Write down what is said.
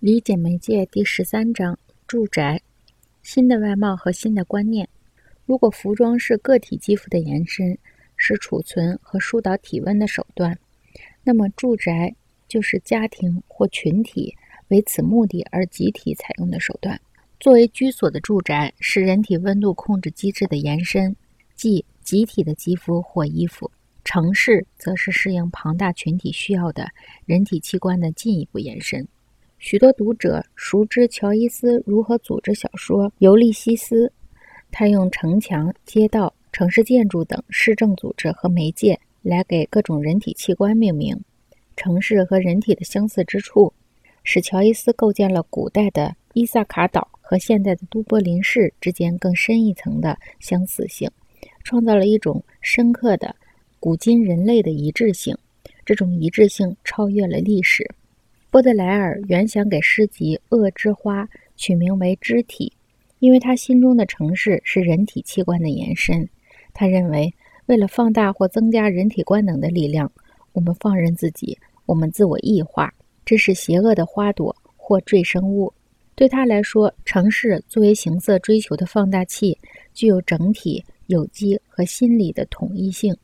理解媒介第十三章：住宅、新的外貌和新的观念。如果服装是个体肌肤的延伸，是储存和疏导体温的手段，那么住宅就是家庭或群体为此目的而集体采用的手段。作为居所的住宅是人体温度控制机制的延伸，即集体的肌肤或衣服。城市则是适应庞大群体需要的人体器官的进一步延伸。许多读者熟知乔伊斯如何组织小说《尤利西斯》，他用城墙、街道、城市建筑等市政组织和媒介来给各种人体器官命名。城市和人体的相似之处，使乔伊斯构建了古代的伊萨卡岛和现代的都柏林市之间更深一层的相似性，创造了一种深刻的。古今人类的一致性，这种一致性超越了历史。波德莱尔原想给诗集《恶之花》取名为“肢体”，因为他心中的城市是人体器官的延伸。他认为，为了放大或增加人体官能的力量，我们放任自己，我们自我异化，这是邪恶的花朵或赘生物。对他来说，城市作为形色追求的放大器，具有整体、有机和心理的统一性。